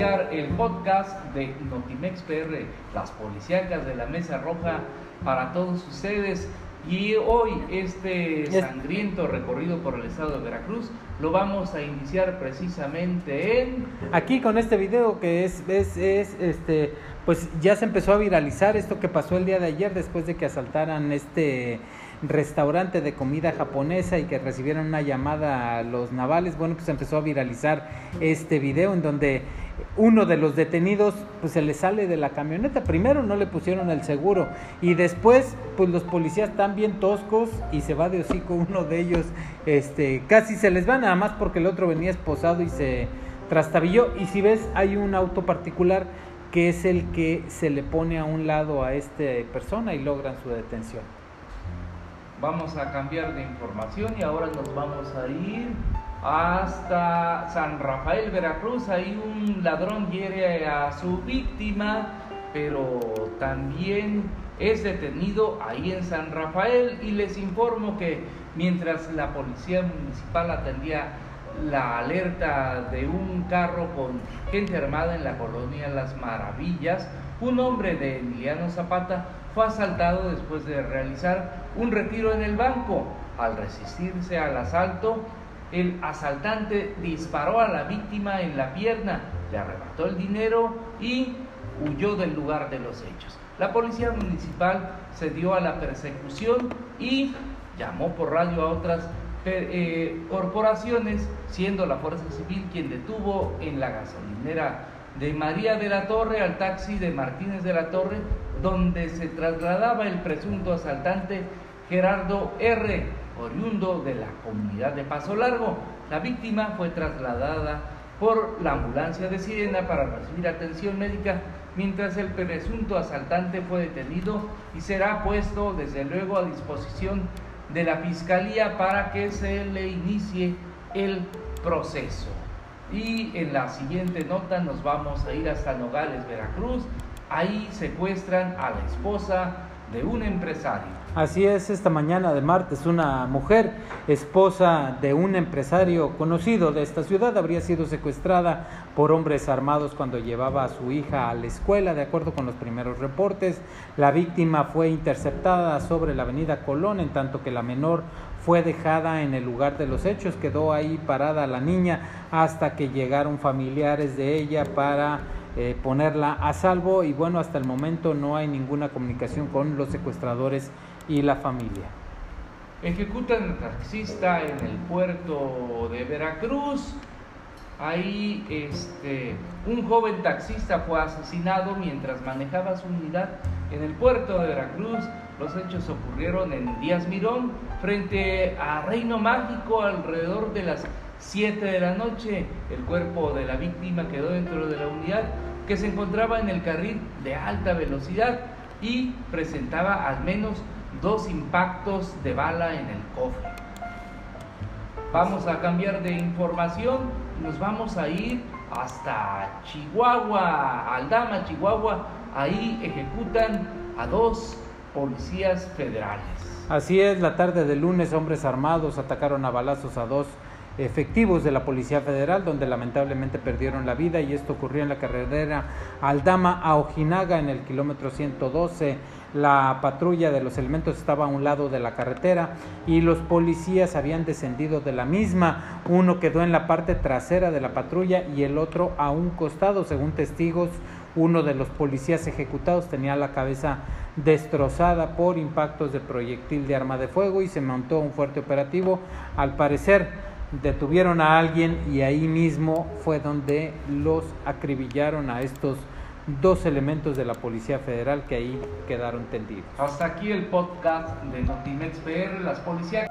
el podcast de Notimex PR, las policíacas de la Mesa Roja para todos ustedes. Y hoy este sangriento recorrido por el estado de Veracruz lo vamos a iniciar precisamente en aquí con este video que es, es, es este pues ya se empezó a viralizar esto que pasó el día de ayer después de que asaltaran este restaurante de comida japonesa y que recibieron una llamada a los navales, bueno, pues empezó a viralizar este video en donde uno de los detenidos pues se le sale de la camioneta. Primero no le pusieron el seguro y después pues los policías están bien toscos y se va de hocico uno de ellos, este, casi se les va nada más porque el otro venía esposado y se trastabilló y si ves hay un auto particular que es el que se le pone a un lado a esta persona y logran su detención. Vamos a cambiar de información y ahora nos vamos a ir hasta San Rafael, Veracruz. Ahí un ladrón hiere a su víctima, pero también es detenido ahí en San Rafael y les informo que mientras la policía municipal atendía la alerta de un carro con gente armada en la colonia Las Maravillas, un hombre de Emiliano Zapata fue asaltado después de realizar un retiro en el banco. Al resistirse al asalto, el asaltante disparó a la víctima en la pierna, le arrebató el dinero y huyó del lugar de los hechos. La policía municipal se dio a la persecución y llamó por radio a otras eh, corporaciones, siendo la Fuerza Civil quien detuvo en la gasolinera de María de la Torre al taxi de Martínez de la Torre, donde se trasladaba el presunto asaltante Gerardo R., oriundo de la comunidad de Paso Largo. La víctima fue trasladada por la ambulancia de Sirena para recibir atención médica, mientras el presunto asaltante fue detenido y será puesto desde luego a disposición de la Fiscalía para que se le inicie el proceso. Y en la siguiente nota nos vamos a ir hasta Nogales, Veracruz. Ahí secuestran a la esposa de un empresario. Así es, esta mañana de martes una mujer, esposa de un empresario conocido de esta ciudad, habría sido secuestrada por hombres armados cuando llevaba a su hija a la escuela, de acuerdo con los primeros reportes. La víctima fue interceptada sobre la avenida Colón, en tanto que la menor fue dejada en el lugar de los hechos, quedó ahí parada la niña hasta que llegaron familiares de ella para eh, ponerla a salvo y bueno, hasta el momento no hay ninguna comunicación con los secuestradores y la familia. Ejecutan taxista en el puerto de Veracruz. Ahí este, un joven taxista fue asesinado mientras manejaba su unidad en el puerto de Veracruz. Los hechos ocurrieron en Díaz Mirón, frente a Reino Mágico, alrededor de las 7 de la noche. El cuerpo de la víctima quedó dentro de la unidad que se encontraba en el carril de alta velocidad y presentaba al menos dos impactos de bala en el cofre. Vamos a cambiar de información, nos vamos a ir hasta Chihuahua, Aldama, Chihuahua. Ahí ejecutan a dos policías federales. Así es, la tarde del lunes hombres armados atacaron a balazos a dos efectivos de la Policía Federal, donde lamentablemente perdieron la vida y esto ocurrió en la carretera Aldama a Ojinaga en el kilómetro 112. La patrulla de los elementos estaba a un lado de la carretera y los policías habían descendido de la misma. Uno quedó en la parte trasera de la patrulla y el otro a un costado, según testigos. Uno de los policías ejecutados tenía la cabeza destrozada por impactos de proyectil de arma de fuego y se montó un fuerte operativo. Al parecer, detuvieron a alguien y ahí mismo fue donde los acribillaron a estos dos elementos de la Policía Federal que ahí quedaron tendidos. Hasta aquí el podcast de Notimex PR, las policías